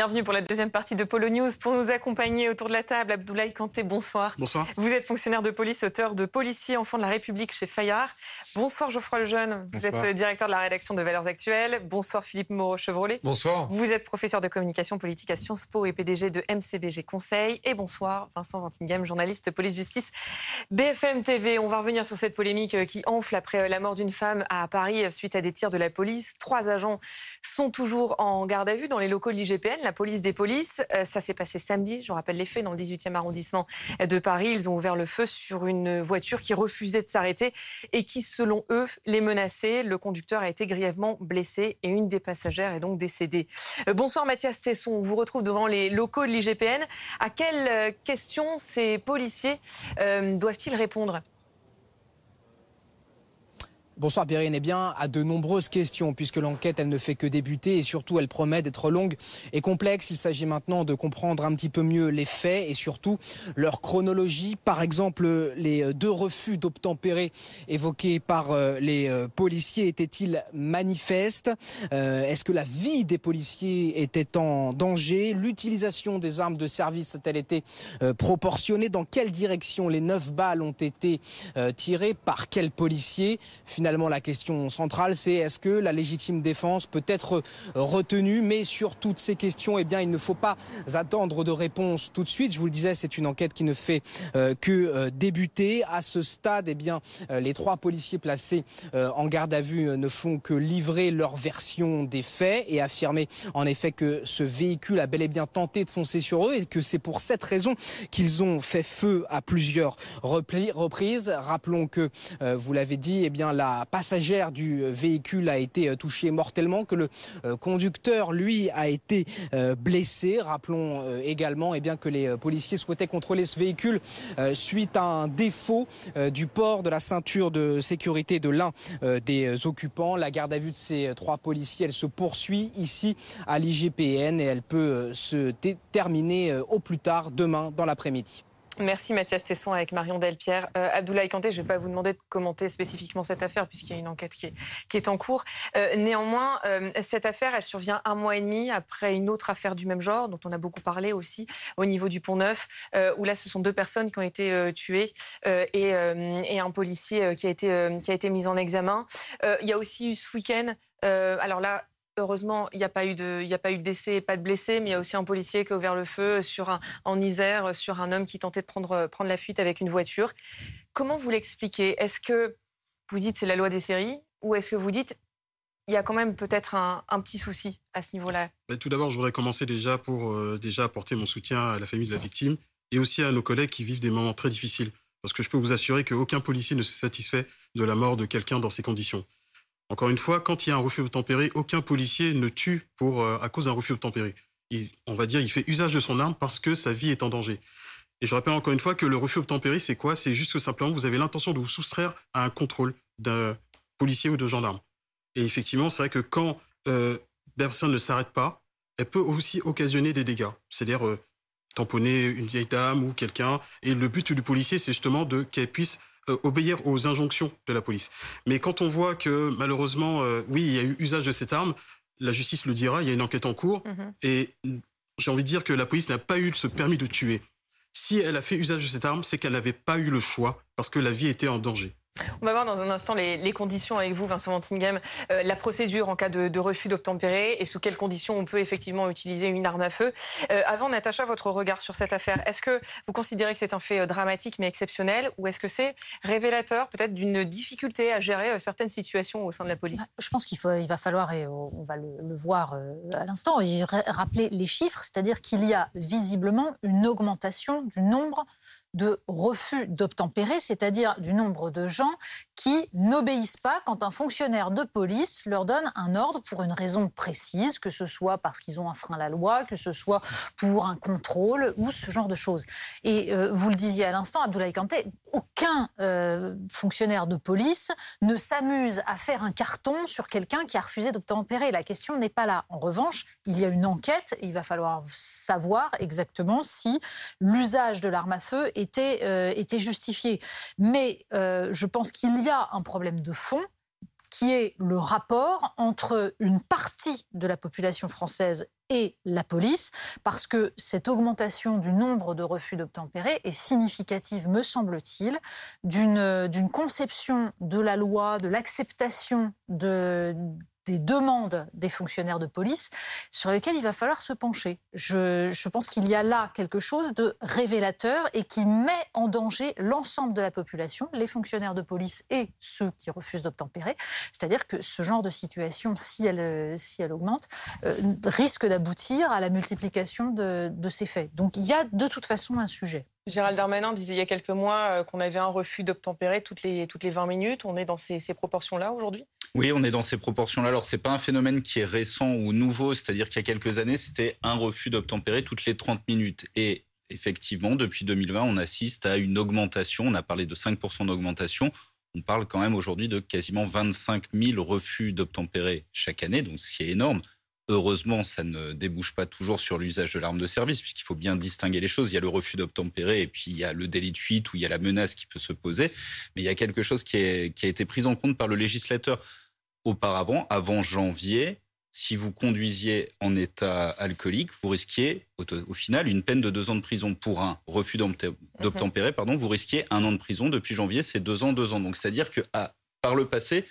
Bienvenue pour la deuxième partie de Polo News. Pour nous accompagner autour de la table, Abdoulaye Kanté, bonsoir. Bonsoir. Vous êtes fonctionnaire de police, auteur de Policier, enfant de la République chez Fayard. Bonsoir Geoffroy Lejeune. Vous Bonsoir. êtes directeur de la rédaction de Valeurs Actuelles. Bonsoir Philippe Moreau-Chevrolet. Bonsoir. Vous êtes professeur de communication politique à Sciences Po et PDG de MCBG Conseil. Et bonsoir Vincent Ventingham, journaliste police-justice BFM TV. On va revenir sur cette polémique euh, qui enfle après la mort d'une femme à Paris euh, suite à des tirs de la police. Trois agents sont toujours en garde à vue dans les locaux de l'IGPN, la police des polices. Euh, Ça s'est passé samedi, je rappelle les faits, dans le 18e arrondissement de Paris. Ils ont ouvert le feu sur une voiture qui refusait de s'arrêter et qui, selon eux, les menaçait. Le conducteur a été grièvement blessé et une des passagères est donc décédée. Euh, Bonsoir Mathias Tesson, on vous retrouve devant les locaux de l'IGPN. À quelles euh, questions ces policiers doivent-ils répondre? Bonsoir Bérine. Eh bien, à de nombreuses questions, puisque l'enquête, elle ne fait que débuter et surtout, elle promet d'être longue et complexe. Il s'agit maintenant de comprendre un petit peu mieux les faits et surtout leur chronologie. Par exemple, les deux refus d'obtempérer évoqués par euh, les euh, policiers étaient-ils manifestes? Euh, Est-ce que la vie des policiers était en danger? L'utilisation des armes de service a-t-elle été proportionnée? Dans quelle direction les neuf balles ont été tirées? Par quel policier Finalement, la question centrale, c'est est-ce que la légitime défense peut être retenue? Mais sur toutes ces questions, eh bien, il ne faut pas attendre de réponse tout de suite. Je vous le disais, c'est une enquête qui ne fait euh, que euh, débuter. À ce stade, eh bien, euh, les trois policiers placés en garde à vue ne font que livrer leur version des faits et affirmer en effet que ce véhicule a bel et bien tenté de foncer sur eux et que c'est pour cette raison qu'ils ont fait feu à plusieurs reprises. Rappelons que, vous l'avez dit, eh bien, la passagère du véhicule a été euh, touchée mortellement, que le euh, conducteur, lui, a été euh, blessé. Rappelons euh, également eh que les euh, policiers souhaitaient contrôler ce véhicule euh, suite à un défaut euh, du port de la ceinture de sécurité de l'un euh, des euh, occupants. La garde à vue de ces euh, trois policiers, elle se poursuit ici à l'IGPN et elle peut euh, se terminer euh, au plus tard demain dans l'après-midi. Merci Mathias Tesson avec Marion Delpierre. Euh, Abdoulaye Kanté, je ne vais pas vous demander de commenter spécifiquement cette affaire puisqu'il y a une enquête qui est, qui est en cours. Euh, néanmoins, euh, cette affaire, elle survient un mois et demi après une autre affaire du même genre dont on a beaucoup parlé aussi au niveau du Pont Neuf, euh, où là, ce sont deux personnes qui ont été euh, tuées euh, et, et un policier qui, a été, qui a été mis en examen. Il y a aussi eu ce week-end, euh, alors là, Heureusement, il n'y a pas eu de, décès, pas de blessés, mais il y a aussi un policier qui a ouvert le feu sur un, en Isère sur un homme qui tentait de prendre, prendre la fuite avec une voiture. Comment vous l'expliquez? Est-ce que vous dites c'est la loi des séries ou est-ce que vous dites il y a quand même peut-être un, un petit souci à ce niveau-là? Bah, tout d'abord, je voudrais commencer déjà pour euh, déjà apporter mon soutien à la famille de la victime et aussi à nos collègues qui vivent des moments très difficiles. Parce que je peux vous assurer qu'aucun policier ne se satisfait de la mort de quelqu'un dans ces conditions. Encore une fois, quand il y a un refus obtempéré, aucun policier ne tue pour, euh, à cause d'un refus obtempéré. On va dire il fait usage de son arme parce que sa vie est en danger. Et je rappelle encore une fois que le refus obtempéré, c'est quoi? C'est juste que simplement vous avez l'intention de vous soustraire à un contrôle d'un policier ou de gendarme. Et effectivement, c'est vrai que quand euh, personne ne s'arrête pas, elle peut aussi occasionner des dégâts. C'est-à-dire euh, tamponner une vieille dame ou quelqu'un. Et le but du policier, c'est justement de qu'elle puisse euh, obéir aux injonctions de la police. Mais quand on voit que malheureusement, euh, oui, il y a eu usage de cette arme, la justice le dira, il y a une enquête en cours. Mhm. Et j'ai envie de dire que la police n'a pas eu ce permis de tuer. Si elle a fait usage de cette arme, c'est qu'elle n'avait pas eu le choix parce que la vie était en danger. On va voir dans un instant les, conditions avec vous, Vincent Ventingham, euh, la procédure en cas de, refus d'obtempérer et sous quelles conditions on peut effectivement utiliser une arme à feu. Euh, avant, Natacha, votre regard sur cette affaire, est-ce que vous considérez que c'est un fait euh, dramatique mais exceptionnel ou est-ce que c'est révélateur peut-être d'une difficulté à gérer euh, certaines situations au sein de la police? Je pense qu'il va falloir, et on va le, voir euh, à l'instant, rappeler les chiffres, c'est-à-dire qu'il y a visiblement une augmentation du nombre de refus d'obtempérer, c'est-à-dire du nombre de gens qui n'obéissent pas quand un fonctionnaire de police leur donne un ordre pour une raison précise, que ce soit parce qu'ils ont un frein la loi, que ce soit pour un contrôle ou ce genre de choses. Et euh, vous le disiez à l'instant, Abdoulaye Kanté, aucun euh, fonctionnaire de police ne s'amuse à faire un carton sur quelqu'un qui a refusé d'obtempérer. La question n'est pas là. En revanche, il y a une enquête et il va falloir savoir exactement si l'usage de l'arme à feu était, euh, justifié. Mais euh, je pense qu'il y a un problème de fond qui est le rapport entre une partie de la population française et la police, parce que cette augmentation du nombre de refus d'obtempérer est significative, me semble-t-il, d'une conception de la loi, de l'acceptation de, des demandes des fonctionnaires de police sur lesquelles il va falloir se pencher. Je, pense qu'il y a là quelque chose de révélateur et qui met en danger l'ensemble de la population, les fonctionnaires de police et ceux qui refusent d'obtempérer. C'est-à-dire que ce genre de situation, si elle, si elle augmente, euh, risque d'aboutir à la multiplication de, ces faits. Donc il y a de toute façon un sujet. Gérald Darmanin disait il y a quelques mois euh, qu'on avait un refus d'obtempérer toutes les, toutes les 20 minutes. On est dans ces proportions-là aujourd'hui? Oui, on est dans ces proportions-là. Alors, c'est pas un phénomène qui est récent ou nouveau, c'est-à-dire qu'il y a quelques années, c'était un refus d'obtempérer toutes les 30 minutes. Et effectivement, depuis 2020, on assiste à une augmentation. On a parlé de 5% d'augmentation. On parle quand même aujourd'hui de quasiment 25 000 refus d'obtempérer chaque année, donc ce qui est énorme. Heureusement, ça ne débouche pas toujours sur l'usage de l'arme de service, puisqu'il faut bien distinguer les choses. Il y a le refus d'obtempérer et puis il y a le délit de fuite où il y a la menace qui peut se poser. Mais il y a quelque chose qui, qui a été pris en compte par le législateur auparavant, avant janvier, si vous conduisiez en état alcoolique, vous risquiez au, final une peine de deux ans de prison pour un refus mhm. d'obtempérer. Pardon, vous risquiez un an de prison. Depuis janvier, c'est deux ans, deux ans. Donc c'est-à-dire que par le passé,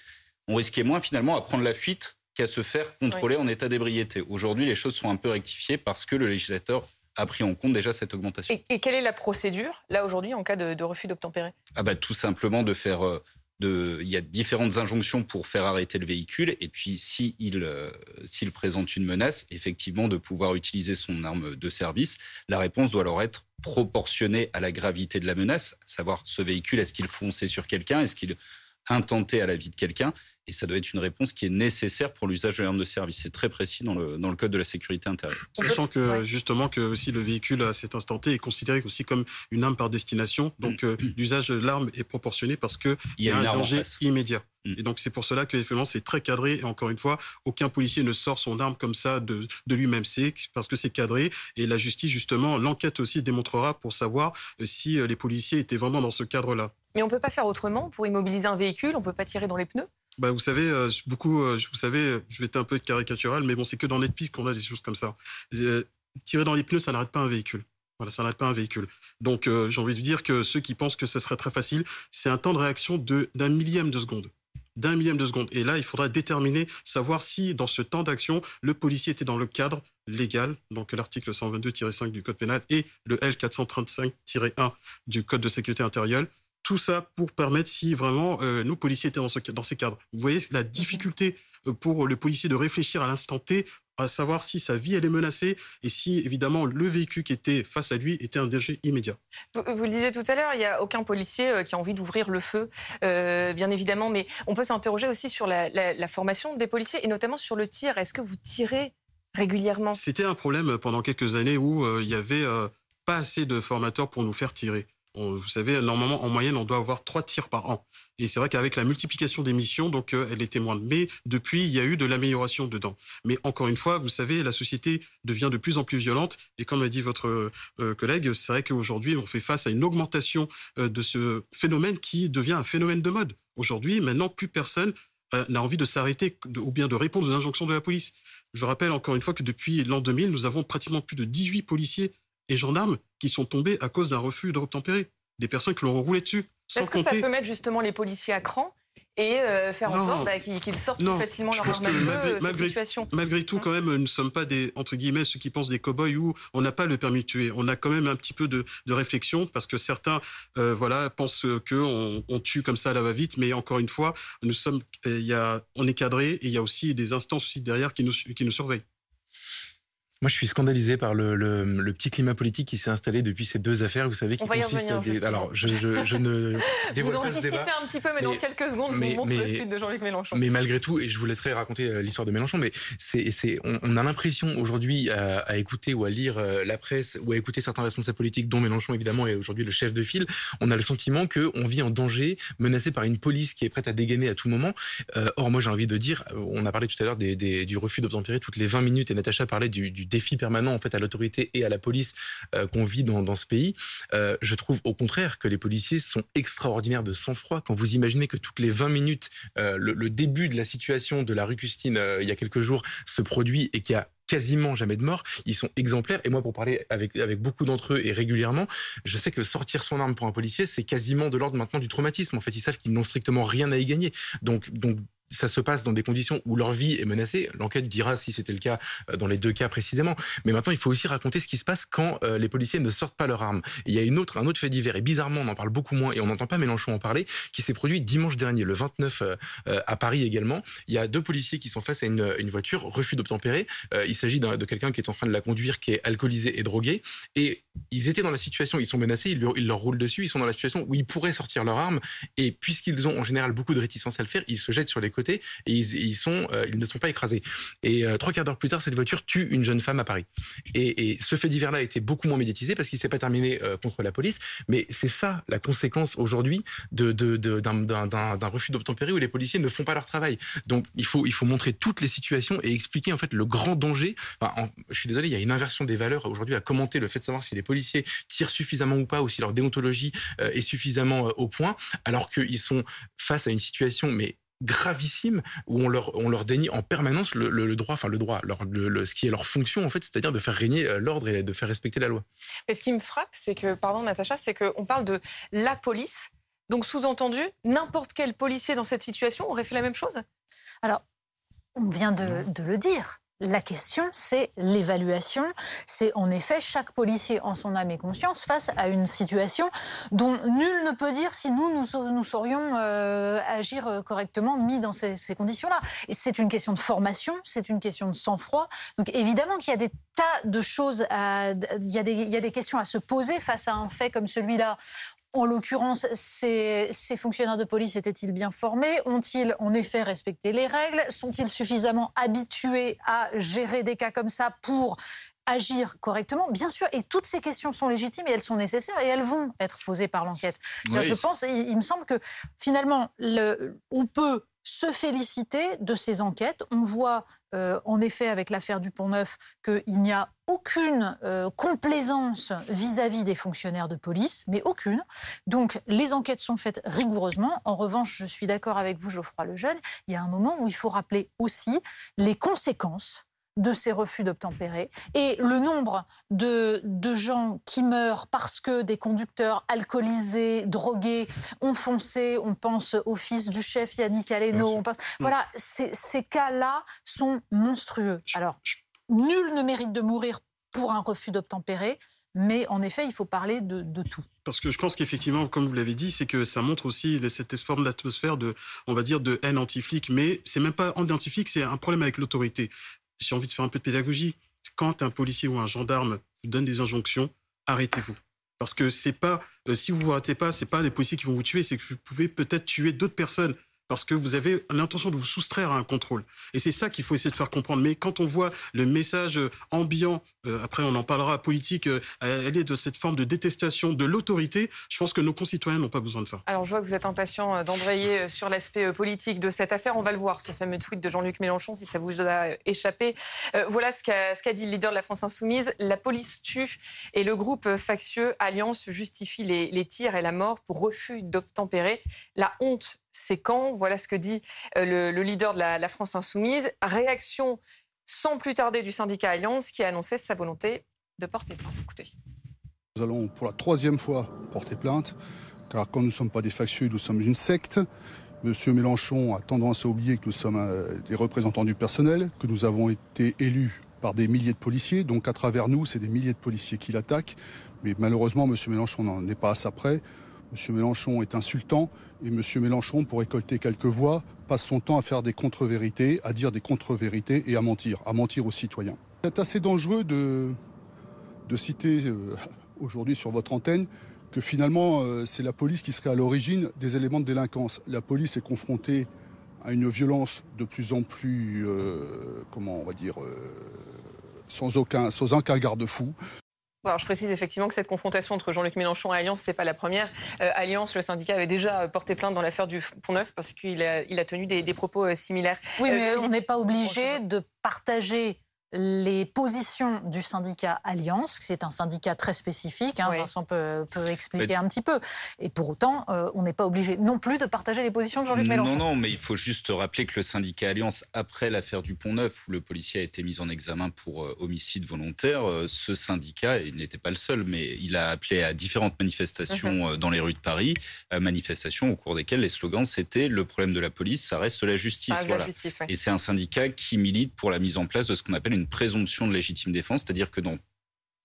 on risquait moins finalement à prendre la fuite qu'à se faire contrôler en état d'ébriété. Aujourd'hui, les choses sont un peu rectifiées parce que le législateur a pris en compte déjà cette augmentation. Et, quelle est la procédure, là, aujourd'hui, en cas de, refus d'obtempérer? Ah bah, Tout simplement de faire euh, il y a différentes injonctions pour faire arrêter le véhicule. Et puis, s'il euh, s'il présente une menace, effectivement, de pouvoir utiliser son arme de service. La réponse doit alors être proportionnée à la gravité de la menace, savoir ce véhicule, est-ce qu'il fonçait sur quelqu'un, est-ce qu'il intentait à la vie de quelqu'un? Et ça doit être une réponse qui est nécessaire pour l'usage de l'arme de service. C'est très précis dans le, dans le code de la sécurité intérieure. Sachant que justement que aussi le véhicule à cet instant T est considéré aussi comme une arme par destination, donc euh, l'usage de l'arme est proportionné parce qu'il y, y a, un danger immédiat. Mm. Et donc c'est pour cela que c'est très cadré. Et encore une fois, aucun policier ne sort son arme comme ça de, de lui-même. C'est parce que c'est cadré. Et la justice, justement, l'enquête aussi démontrera pour savoir euh, si euh, les policiers étaient vraiment dans ce cadre-là. Mais on ne peut pas faire autrement pour immobiliser un véhicule. On ne peut pas tirer dans les pneus. Bah, vous savez, euh, beaucoup, euh, vous savez, je vais être un peu caricatural, mais bon, c'est que dans Netflix qu'on a des choses comme ça. Euh, tirer dans les pneus, ça n'arrête pas un véhicule. Voilà, ça n'arrête pas un véhicule. Donc, j'ai envie de dire que ceux qui pensent que ce serait très facile, c'est un temps de réaction d'un millième de seconde. D'un millième de seconde. Et là, il faudra déterminer, savoir si, dans ce temps d'action, le policier était dans le cadre légal, donc l'article 122-5 du Code pénal et le L435-1 du Code de sécurité intérieure, tout ça pour permettre si vraiment euh, nos policiers étaient dans, ce, dans ces cadres. Vous voyez la difficulté euh, pour le policier de réfléchir à l'instant T à savoir si sa vie elle est menacée et si évidemment le véhicule qui était face à lui était un danger immédiat. Vous, le disiez tout à l'heure, il n'y a aucun policier euh, qui a envie d'ouvrir le feu, bien évidemment, mais on peut s'interroger aussi sur la, la, formation des policiers et notamment sur le tir. Est-ce que vous tirez régulièrement? C'était un problème pendant quelques années où il y avait pas assez de formateurs pour nous faire tirer vous savez, normalement, en moyenne, on doit avoir trois tirs par an. Et c'est vrai qu'avec la multiplication des missions, donc, euh, elle était moindre. Mais depuis, il y a eu de l'amélioration dedans. Mais encore une fois, vous savez, la société devient de plus en plus violente. Et comme l'a dit votre euh, collègue, c'est vrai qu'aujourd'hui, on fait face à une augmentation euh, de ce phénomène qui devient un phénomène de mode. Aujourd'hui, maintenant, plus personne n'a envie de s'arrêter ou bien de répondre aux injonctions de la police. Je rappelle encore une fois que depuis l'an 2000, nous avons pratiquement plus de 18 policiers et gendarmes qui sont tombés à cause d'un refus d'obtempérer. Des personnes qui l'ont roulé dessus. Est-ce que ça peut mettre justement les policiers à cran et euh, faire en sorte bah, qu'ils sortent plus facilement leur arme malgré, malgré, situation. Malgré tout, quand même, nous ne sommes pas des, entre guillemets, ceux qui pensent des cow-boys où on n'a pas le permis de tuer. On a quand même un petit peu de, réflexion parce que certains, euh, voilà, pensent qu'on on tue comme ça à la va-vite, mais encore une fois, nous sommes, il y a, on est cadré et il y a aussi des instances aussi derrière qui nous, qui nous surveillent. Moi, je suis scandalisé par le, le, le petit climat politique qui s'est installé depuis ces deux affaires. Vous savez, qui consiste à des... Alors, je, je, je ne dévoile vous pas ce débat. un petit peu, mais, dans quelques secondes, mais, je vous montre le tweet de Jean-Luc Mélenchon. Mais malgré tout, et je vous laisserai raconter euh, l'histoire de Mélenchon, mais c'est, c'est, on, on, a l'impression aujourd'hui à, à, écouter ou à lire euh, la presse ou à écouter certains responsables politiques, dont Mélenchon évidemment est aujourd'hui le chef de file, on a le sentiment qu'on vit en danger, menacé par une police qui est prête à dégainer à tout moment. Euh, or, moi, j'ai envie de dire, on a parlé tout à l'heure des, des, du refus d'obtempérer toutes les 20 minutes, et Natacha parlait du, du défi permanent en fait à l'autorité et à la police qu'on vit dans, ce pays. je trouve au contraire que les policiers sont extraordinaires de sang-froid. Quand vous imaginez que toutes les 20 minutes, le, le, début de la situation de la rue Custine il y a quelques jours se produit et qu'il y a quasiment jamais de mort. Ils sont exemplaires. Et moi, pour parler avec, avec beaucoup d'entre eux et régulièrement, je sais que sortir son arme pour un policier, c'est quasiment de l'ordre maintenant du traumatisme. En fait, ils savent qu'ils n'ont strictement rien à y gagner. Donc, donc ça se passe dans des conditions où leur vie est menacée. L'enquête dira si c'était le cas euh, dans les deux cas précisément. Mais maintenant, il faut aussi raconter ce qui se passe quand euh, les policiers ne sortent pas leurs armes. il y a une autre, un autre fait divers, et bizarrement, on en parle beaucoup moins, et on n'entend pas Mélenchon en parler, qui s'est produit dimanche dernier, le 29 euh, à Paris également. Il y a deux policiers qui sont face à une, voiture, refus d'obtempérer. il s'agit de quelqu'un qui est en train de la conduire, qui est alcoolisé et drogué. Et ils étaient dans la situation, ils sont menacés, ils ils leur roulent dessus, ils sont dans la situation où ils pourraient sortir leurs armes. Et puisqu'ils ont en général beaucoup de réticence à le faire, ils se jettent sur les et euh, ils ne sont pas écrasés. Et euh, trois quarts d'heure plus tard, cette voiture tue une jeune femme à Paris. Et, ce fait divers-là a été beaucoup moins médiatisé parce qu'il s'est pas terminé euh, contre la police. Mais c'est ça la conséquence aujourd'hui d'un refus d'obtempérer où les policiers ne font pas leur travail. Donc il faut, il faut montrer toutes les situations et expliquer en fait le grand danger. je suis désolé, il y a une inversion des valeurs aujourd'hui à commenter le fait de savoir si les policiers tirent suffisamment ou pas, ou si leur déontologie est suffisamment au point, alors qu'ils sont face à une situation mais gravissime où on leur, on leur dénie en permanence le, droit, enfin le droit, leur, le, ce qui est leur fonction en fait, c'est-à-dire de faire régner euh, l'ordre et de faire respecter la loi. Mais ce qui me frappe, c'est que, pardon Natacha, c'est qu'on parle de la police, donc sous-entendu, n'importe quel policier dans cette situation aurait fait la même chose? Alors, on vient de, de le dire. La question, c'est l'évaluation. C'est en effet chaque policier en son âme et conscience face à une situation dont nul ne peut dire si nous, nous, saurions euh, agir euh, correctement mis dans ces, conditions-là. C'est une question de formation, c'est une question de sang-froid. Donc évidemment qu'il y a des tas de choses, à, y il y a des questions à se poser face à un fait comme celui-là. En l'occurrence, ces, fonctionnaires de police étaient-ils bien formés? Ont-ils en effet respecté les règles? Sont-ils suffisamment habitués à gérer des cas comme ça pour agir correctement? Bien sûr, et toutes ces questions sont légitimes et elles sont nécessaires et elles vont être posées par l'enquête. Je pense, il, il, me semble que finalement, le, on peut se féliciter de ces enquêtes. On voit euh, en effet avec l'affaire du Pont-Neuf qu'il n'y a aucune euh, complaisance vis-à-vis des fonctionnaires de police, mais aucune. Donc les enquêtes sont faites rigoureusement. En revanche, je suis d'accord avec vous, Geoffroy Lejeune, il y a un moment où il faut rappeler aussi les conséquences de ces refus d'obtempérer et le nombre de, de, gens qui meurent parce que des conducteurs alcoolisés, drogués, ont foncé. On pense au fils du chef Yannick Aleno. On pense, mm. voilà, ces, ces cas-là sont monstrueux. Alors, nul ne mérite de mourir pour un refus d'obtempérer. Mais en effet, il faut parler de, de tout. Parce que je pense qu'effectivement, comme vous l'avez dit, c'est que ça montre aussi cette forme d'atmosphère de, on va dire, de haine anti-flic. Mais c'est même pas anti-flic, c'est un problème avec l'autorité j'ai envie de faire un peu de pédagogie. Quand un policier ou un gendarme vous donne des injonctions, arrêtez-vous. Parce que c'est pas, euh, si vous vous arrêtez pas, c'est pas les policiers qui vont vous tuer, c'est que vous pouvez peut-être tuer d'autres personnes parce que vous avez l'intention de vous soustraire à un contrôle. Et c'est ça qu'il faut essayer de faire comprendre. Mais quand on voit le message euh, ambiant, euh, après on en parlera, politique, euh, elle est de cette forme de détestation de l'autorité, je pense que nos concitoyens n'ont pas besoin de ça. Alors je vois que vous êtes impatient d'embrayer sur l'aspect politique de cette affaire. On va le voir, ce fameux tweet de Jean-Luc Mélenchon, si ça vous a échappé. voilà ce qu'a dit le leader de la France Insoumise. La police tue et le groupe factieux Alliance justifie les tirs et la mort pour refus d'obtempérer. La honte c'est quand Voilà ce que dit euh, le, leader de la, France insoumise. Réaction sans plus tarder du syndicat Alliance qui a annoncé sa volonté de porter plainte. Nous allons pour la troisième fois porter plainte, car quand nous ne sommes pas des factieux, nous sommes une secte. Monsieur Mélenchon a tendance à oublier que nous sommes euh, des représentants du personnel, que nous avons été élus par des milliers de policiers, donc à travers nous, c'est des milliers de policiers qui l'attaquent. Mais malheureusement, Monsieur Mélenchon n'en est pas à ça près. M. Mélenchon est insultant et M. Mélenchon, pour récolter quelques voix, passe son temps à faire des contre-vérités, à dire des contre-vérités et à mentir, à mentir aux citoyens. C'est assez dangereux de, citer euh, aujourd'hui sur votre antenne que finalement euh, c'est la police qui serait à l'origine des éléments de délinquance. La police est confrontée à une violence de plus en plus, euh, comment on va dire, sans aucun, sans aucun garde-fou. Alors, je précise effectivement que cette confrontation entre Jean-Luc Mélenchon et Alliance, c'est pas la première. Euh, Alliance, le syndicat avait déjà porté plainte dans l'affaire du Pont-Neuf parce qu'il a, il a tenu des, propos euh, similaires. Oui, mais euh, on n'est pas obligé de partager les positions du syndicat Alliance, qui est un syndicat très spécifique, hein, Vincent peut, expliquer un petit peu. Et pour autant, euh, on n'est pas obligé non plus de partager les positions de Jean-Luc Mélenchon. Non, non, mais il faut juste rappeler que le syndicat Alliance, après l'affaire du Pont-Neuf, où le policier a été mis en examen pour euh, homicide volontaire, euh, ce syndicat, il n'était pas le seul, mais il a appelé à différentes manifestations mhm. dans les rues de Paris, manifestations au cours desquelles les slogans c'était le problème de la police, ça reste la justice. La justice Et c'est un syndicat qui milite pour la mise en place de ce qu'on appelle une présomption de légitime défense, c'est-à-dire que dans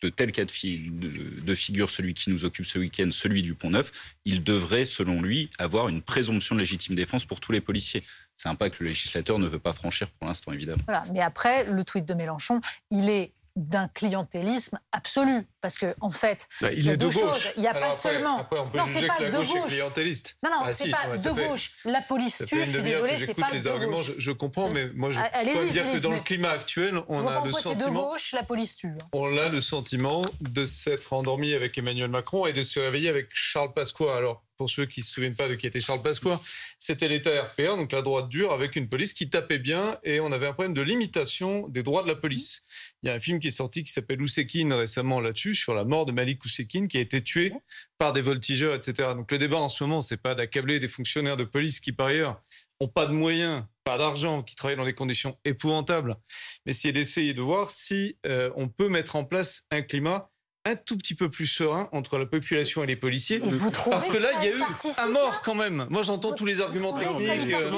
de tels cas de, figure, celui qui nous occupe ce week-end, celui du Pont Neuf, il devrait, selon lui, avoir une présomption de légitime défense pour tous les policiers. C'est un pas que le législateur ne veut pas franchir pour l'instant, évidemment. Mais après, le tweet de Mélenchon, il est d'un clientélisme absolu. Parce que en fait, bah, il, y a est de gauche. Il n'y a pas seulement. Après, on peut non, c'est pas de gauche. clientéliste. Non, non, ah, c'est pas de gauche. La police tue. Je suis désolé, c'est pas les arguments. Je, comprends, mais moi, je peux dire que dans le climat actuel, on a le sentiment. de gauche, la police tue. Hein. On a le sentiment de s'être endormi avec Emmanuel Macron et de se réveiller avec Charles Pasqua. Alors pour ceux qui ne se souviennent pas de qui était Charles Pasqua, c'était l'État RPA, donc la droite dure, avec une police qui tapait bien et on avait un problème de limitation des droits de la police. Il y a un film qui est sorti qui s'appelle Oussekine récemment là-dessus, sur la mort de Malik Oussekine, qui a été tué par des voltigeurs, etc. Donc le débat en ce moment, c'est pas d'accabler des fonctionnaires de police qui, par ailleurs, ont pas de moyens, pas d'argent, qui travaillent dans des conditions épouvantables, mais c'est d'essayer de voir si euh, on peut mettre en place un climat un tout petit peu plus serein entre la population et les policiers. Parce que là, il y a eu un mort quand même. Moi, j'entends tous les arguments techniques. Euh,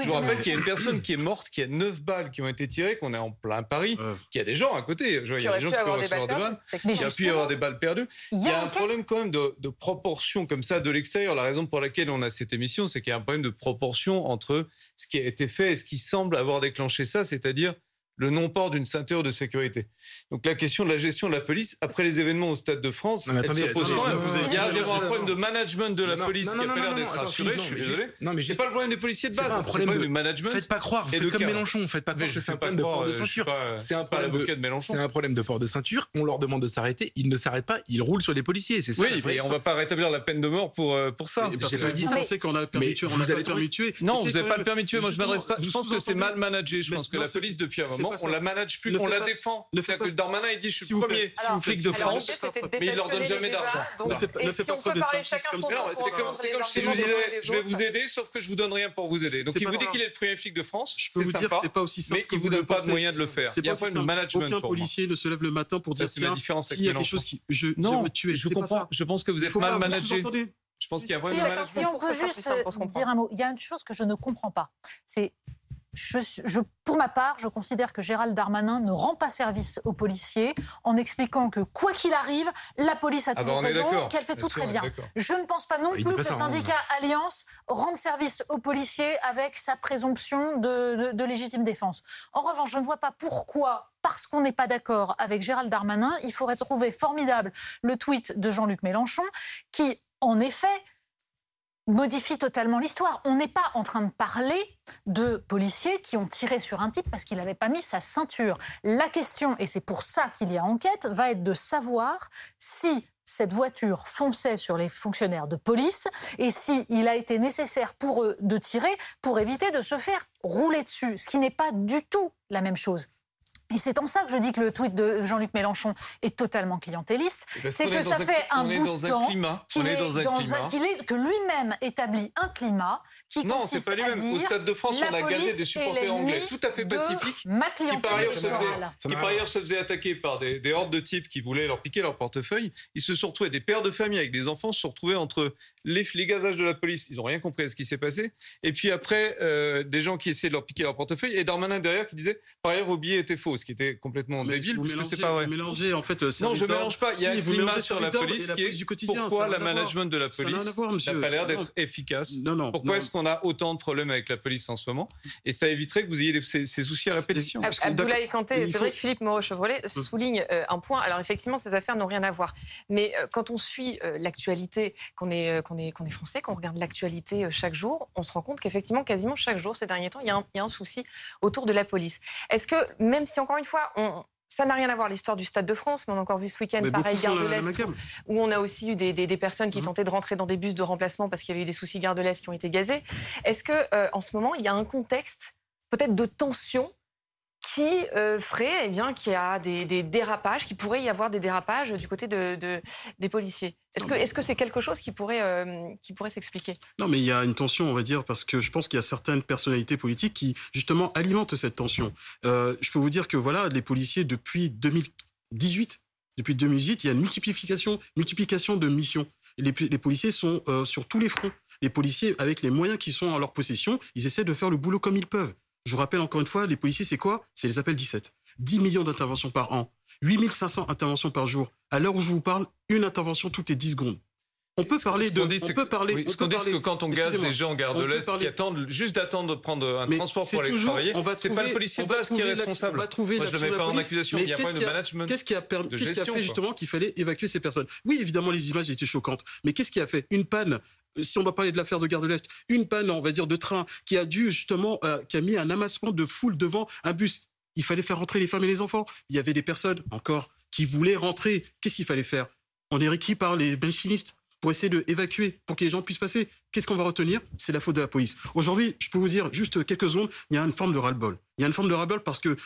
Je vous rappelle qu'il y a une personne qui est morte, qui a neuf balles qui ont été tirées, qu'on est en plein Paris, qu'il y a des gens à côté. il y a des gens qui peuvent recevoir des balles. Il y a pu y avoir des balles perdues. Il y a un problème quand même de, de proportion comme ça de l'extérieur. La raison pour laquelle on a cette émission, c'est qu'il y a un problème de proportion entre ce qui a été fait et ce qui semble avoir déclenché ça, c'est-à-dire le non-port d'une ceinture de sécurité. Donc la question de la gestion de la police après les événements au Stade de France, elle se pose quand même. Il y a un problème de management de la police qui a pas l'air d'être assuré. Je suis désolé. Non, mais c'est pas le problème des policiers de base. C'est un problème de management. Faites pas croire. Faites comme Mélenchon. Faites pas croire que c'est un problème de port de ceinture. C'est un problème de Mélenchon. C'est un problème de port de ceinture. On leur demande de s'arrêter. Ils ne s'arrêtent pas. Ils roulent sur les policiers. C'est ça. Oui, mais on va pas rétablir la peine de mort pour euh, pour ça. Parce que on sait qu'on a permis tuer. On a pas permis tuer. Non, vous n'avez pas le permis tuer. Moi, je m'adresse pas. Je pense que c'est mal managé. Je pense que la police depuis un moment, on la manage plus on la défend. C'est-à-dire que Darmanin, il dit je suis le premier flic de France, mais il leur donne jamais d'argent. Ne fais pas trop de. C'est comme si je vous disais je vais vous aider, sauf que je vous donne rien pour vous aider. Donc il vous dit qu'il est le premier flic de France. Je peux vous dire c'est pas aussi simple. Mais il vous donne pas de moyens de le faire. Il y a pas de management. Aucun policier ne se lève le matin pour dire la différence s'il y a quelque chose qui je tuer. Je comprends. Je pense que vous êtes mal managé. Je pense qu'il y a vraiment si, on peut juste dire un mot, il y a une chose que je ne comprends pas. C'est je, pour ma part, je considère que Gérald Darmanin ne rend pas service aux policiers en expliquant que quoi qu'il arrive, la police a ah bah, toujours raison, qu'elle fait tout très bien. Je ne pense pas non plus que le syndicat Alliance rende service aux policiers avec sa présomption de, légitime défense. En revanche, je ne vois pas pourquoi parce qu'on n'est pas d'accord avec Gérald Darmanin, il faudrait trouver formidable le tweet de Jean-Luc Mélenchon qui, en effet, modifie totalement l'histoire. On n'est pas en train de parler de policiers qui ont tiré sur un type parce qu'il n'avait pas mis sa ceinture. La question, et c'est pour ça qu'il y a enquête, va être de savoir si cette voiture fonçait sur les fonctionnaires de police et s'il a été nécessaire pour eux de tirer pour éviter de se faire rouler dessus, ce qui n'est pas du tout la même chose. Et c'est en ça que je dis que le tweet de Jean-Luc Mélenchon est totalement clientéliste. C'est que ça fait un, bout de temps qu'il est, dans un climat. que lui-même établit un climat qui non, consiste pas lui-même. Au Stade de France, on a gazé des supporters anglais tout à fait pacifiques, qui par, ailleurs se faisaient, qui par ailleurs se faisaient attaquer par des, des, hordes de types qui voulaient leur piquer leur portefeuille. Ils se sont retrouvés, des pères de famille avec des enfants se sont retrouvés entre les, les gazages de la police. Ils n'ont rien compris à ce qui s'est passé. Et puis après, euh, des gens qui essayaient de leur piquer leur portefeuille et Darmanin derrière qui disait par ailleurs vos billets étaient faux ce qui était complètement débile, puisque c'est pas vrai. Vous mélangez, en fait, non, je mélange pas. Il y a un climat sur la police qui est du quotidien. Pourquoi la management de la police n'a pas l'air d'être efficace Non, non. Pourquoi est-ce qu'on a autant de problèmes avec la police en ce moment Et ça éviterait que vous ayez ces, soucis à répétition. Abdoulaye Kanté, c'est vrai que Philippe Moreau-Chevrolet souligne euh, un point. Alors effectivement, ces affaires n'ont rien à voir. Mais euh, quand on suit euh, l'actualité, qu'on est, qu'on est, qu'on est français, qu'on regarde l'actualité chaque jour, on se rend compte qu'effectivement, quasiment chaque jour, ces derniers temps, il y, a un, il y a un souci autour de la police. Est-ce que, même si encore une fois, ça n'a rien à voir l'histoire du Stade de France, mais on a encore vu ce week-end, pareil, Gare de l'Est, où, on a aussi eu des, personnes qui mmh. tentaient de rentrer dans des bus de remplacement parce qu'il y avait eu des soucis Gare de l'Est qui ont été gazés. Est-ce que, euh, en ce moment, il y a un contexte peut-être de tension qui euh, ferait eh bien qu'il y a des, dérapages, qu'il pourrait y avoir des dérapages du côté de, des policiers. Est-ce que est-ce que c'est quelque chose qui pourrait euh, pourrait s'expliquer? Non, mais il y a une tension, on va dire, parce que je pense qu'il y a certaines personnalités politiques qui justement alimentent cette tension. Euh, je peux vous dire que voilà, les policiers depuis 2018, depuis 2018, il y a une multiplication, multiplication de missions. Les, les policiers sont sur tous les fronts. Les policiers, avec les moyens qui sont en leur possession, ils essaient de faire le boulot comme ils peuvent. Je vous rappelle encore une fois, les policiers, c'est quoi? C'est les appels 17. 10 millions d'interventions par an, 8500 interventions par jour. À l'heure où je vous parle, une intervention toutes les 10 secondes. On peut parler de. on peut parler. ce qu'on dit, c'est que quand on gaze des gens en gare de l'Est qui attendent juste d'attendre de prendre un transport pour aller travailler, c'est pas le policier de base qui est responsable. Moi, je ne le mets pas en accusation. Il y a pas de management. Qu'est-ce qui a, fait justement qu'il fallait évacuer ces personnes? Oui, évidemment, les images étaient choquantes. Mais qu'est-ce qui a fait? Une panne si on doit parler de l'affaire de Gare de l'Est, une panne, on va dire, de train qui a dû justement, euh, qui a mis un amassement de foule devant un bus. Il fallait faire rentrer les femmes et les enfants. Il y avait des personnes, encore, qui voulaient rentrer. Qu'est-ce qu'il fallait faire? On est requis par les machinistes pour essayer d'évacuer, pour que les gens puissent passer. Qu'est-ce qu'on va retenir? C'est la faute de la police. Aujourd'hui, je peux vous dire juste quelques secondes, il y a une forme de ras-le-bol. Il y a une forme de ras-le-bol parce que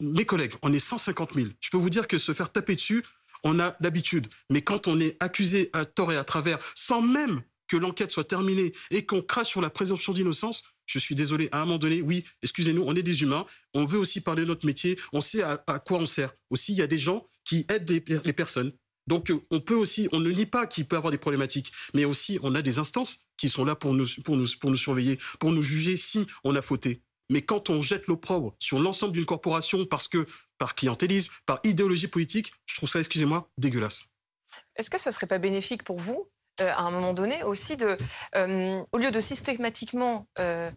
mes collègues, on est 150 000. Je peux vous dire que se faire taper dessus, on a l'habitude. Mais quand on est accusé à tort et à travers, sans même que l'enquête soit terminée et qu'on crache sur la présomption d'innocence, je suis désolé, à un moment donné, oui, excusez-nous, on est des humains, on veut aussi parler de notre métier, on sait à, quoi on sert. Aussi, il y a des gens qui aident les, personnes. Donc, euh, on peut aussi, on ne nie pas qu'il peut avoir des problématiques, mais aussi, on a des instances qui sont là pour nous, pour nous, pour nous surveiller, pour nous juger si on a fauté. Mais quand on jette l'opprobre sur l'ensemble d'une corporation parce que, par clientélisme, par idéologie politique, je trouve ça, excusez-moi, dégueulasse. Est-ce que ce serait pas bénéfique pour vous euh, à un moment donné aussi de, euh, au lieu de systématiquement euh,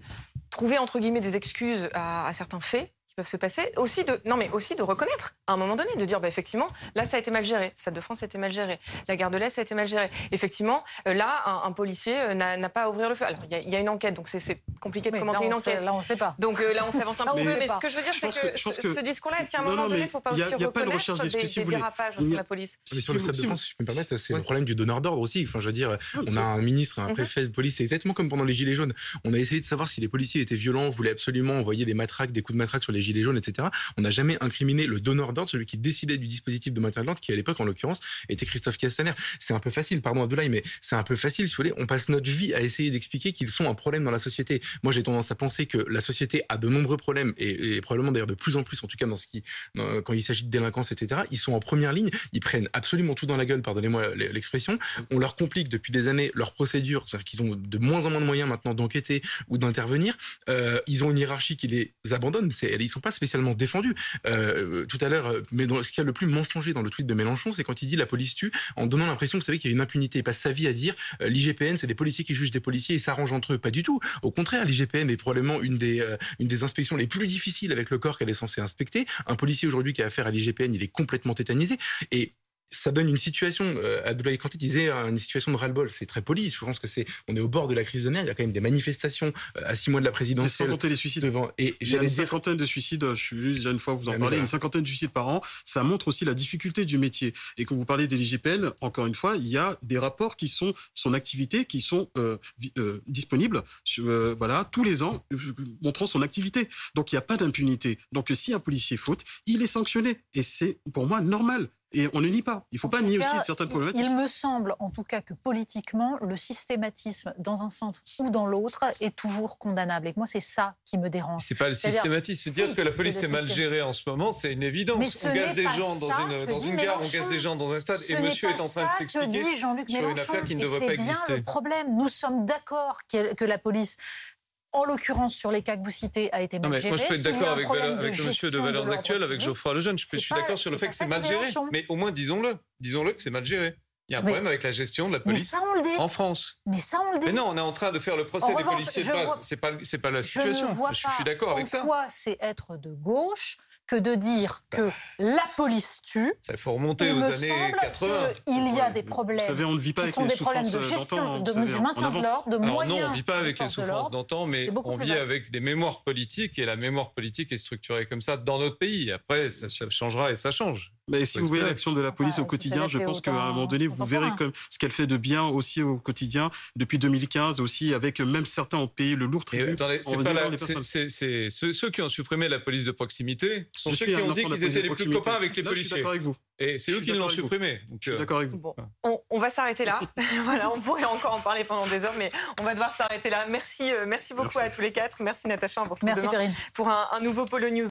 trouver entre guillemets des excuses à certains faits, peuvent se passer. Aussi de, non, mais aussi de reconnaître à un moment donné, de dire bah, effectivement, là, ça a été mal géré. Stade de France a été mal géré. La gare de l'Est a été mal gérée. Effectivement, euh, là, un, policier euh, n'a pas à ouvrir le feu. Alors, il y, a une enquête, donc c'est compliqué de commenter une enquête. là, on ne sait pas. Donc euh, là, on s'avance un peu. Mais, ce que je veux dire, c'est que, ce discours-là, est-ce qu'à un moment donné, il ne faut pas aussi reconnaître des, dérapages dans la police? Mais Sur le Stade de France, si je peux me permettre, c'est le problème du donneur d'ordre aussi. Enfin, je veux dire, on a un ministre, un mhm. préfet de police, c'est exactement comme pendant les Gilets jaunes. On a essayé de savoir si les policiers étaient violents, voulaient absolument envoyer des matraques, des coups de matraque sur les Gilets jaunes, etc. On n'a jamais incriminé le donneur d'ordre, celui qui décidait du dispositif de maintien de l'ordre, qui à l'époque, en l'occurrence, était Christophe Castaner. C'est un peu facile, pardon Abdoulaye, mais c'est un peu facile, si vous voulez. On passe notre vie à essayer d'expliquer qu'ils sont un problème dans la société. Moi, j'ai tendance à penser que la société a de nombreux problèmes, et, probablement d'ailleurs de plus en plus, en tout cas dans ce qui, quand il s'agit de délinquance, etc. Ils sont en première ligne, ils prennent absolument tout dans la gueule, pardonnez-moi l'expression. On leur complique depuis des années leur procédure, c'est-à-dire qu'ils ont de moins en moins de moyens maintenant d'enquêter ou d'intervenir. Euh, ils ont une hiérarchie qui les abandonne. Sont pas spécialement défendus. Euh, tout à l'heure, euh, mais dans, ce qui a le plus mensonger dans le tweet de Mélenchon, c'est quand il dit la police tue, en donnant l'impression, vous savez, qu'il y a une impunité. Il passe sa vie à dire euh, l'IGPN, c'est des policiers qui jugent des policiers et s'arrangent entre eux. Pas du tout. Au contraire, l'IGPN est probablement une des, une des inspections les plus difficiles avec le corps qu'elle est censée inspecter. Un policier aujourd'hui qui a affaire à l'IGPN, il est complètement tétanisé. Et ça donne une situation, euh, Abdoulaye Kanté disait une situation de ras-le-bol. C'est très poli. Je pense que c'est, on est au bord de la crise de nerfs. Il y a quand même des manifestations euh, à six mois de la présidence. Sans compter les suicides. Devant. Et il y a une cinquantaine de suicides. Je suis déjà une fois vous en parlez, une cinquantaine de suicides par an. Ça montre aussi la difficulté du métier. Et quand vous parlez des l'IGPN, encore une fois, il y a des rapports qui sont son activité, qui sont euh, euh disponibles, voilà, tous les ans, montrant son activité. Donc il n'y a pas d'impunité. Donc si un policier faute, il est sanctionné. Et c'est pour moi normal. Et on ne nie pas. Il ne faut pas nier aussi certaines problématiques. Il me semble, en tout cas, que politiquement, le systématisme dans un sens ou dans l'autre est toujours condamnable. Et moi, c'est ça qui me dérange. C'est pas le systématisme. dire que la police est, mal gérée en ce moment, c'est une évidence. On gaze des gens dans une, dans une gare, on gaze des gens dans un stade, et monsieur est en train de s'expliquer sur une affaire qui ne devrait pas exister. C'est bien le problème. Nous sommes d'accord que la police en l'occurrence sur les cas que vous citez, a été mal géré. Moi, je peux être d'accord avec, le monsieur de Valeurs Actuelles, avec Geoffroy Lejeune. Je, suis d'accord sur le fait que c'est mal géré. Mais au moins, disons-le. Disons-le que c'est mal géré. Il y a un problème avec la gestion de la police en France. Mais ça, on le dit. Mais non, on est en train de faire le procès des policiers de base. C'est pas, c'est pas la situation. Je, je suis d'accord avec ça. Pourquoi c'est être de gauche que de dire que bah. la police tue. Ça faut remonter aux années 80. Il y a des problèmes. Vous savez, on ne vit pas avec sont des problèmes de gestion, de, du maintien de l'ordre, de moyens. Non, on ne vit pas avec les souffrances d'antan, mais on vit avec des mémoires politiques et la mémoire politique est structurée comme ça dans notre pays. Après, ça, changera et ça change. Mais si vous voyez l'action de la police au quotidien, je pense qu'à un moment donné, vous verrez comme ce qu'elle fait de bien aussi au quotidien depuis 2015 aussi, avec même certains ont payé le lourd tribut. Attendez, pas la, ceux, qui ont supprimé la police de proximité sont ceux qui ont dit qu'ils étaient les plus copains avec les policiers. Je suis d'accord avec vous. Et c'est eux qui l'ont supprimé. je suis d'accord avec vous. on, va s'arrêter là. voilà, on pourrait encore en parler pendant des heures, mais on va devoir s'arrêter là. Merci, euh, merci beaucoup à tous les quatre. Merci Natacha. On vous merci, demain pour un, un nouveau Polo News.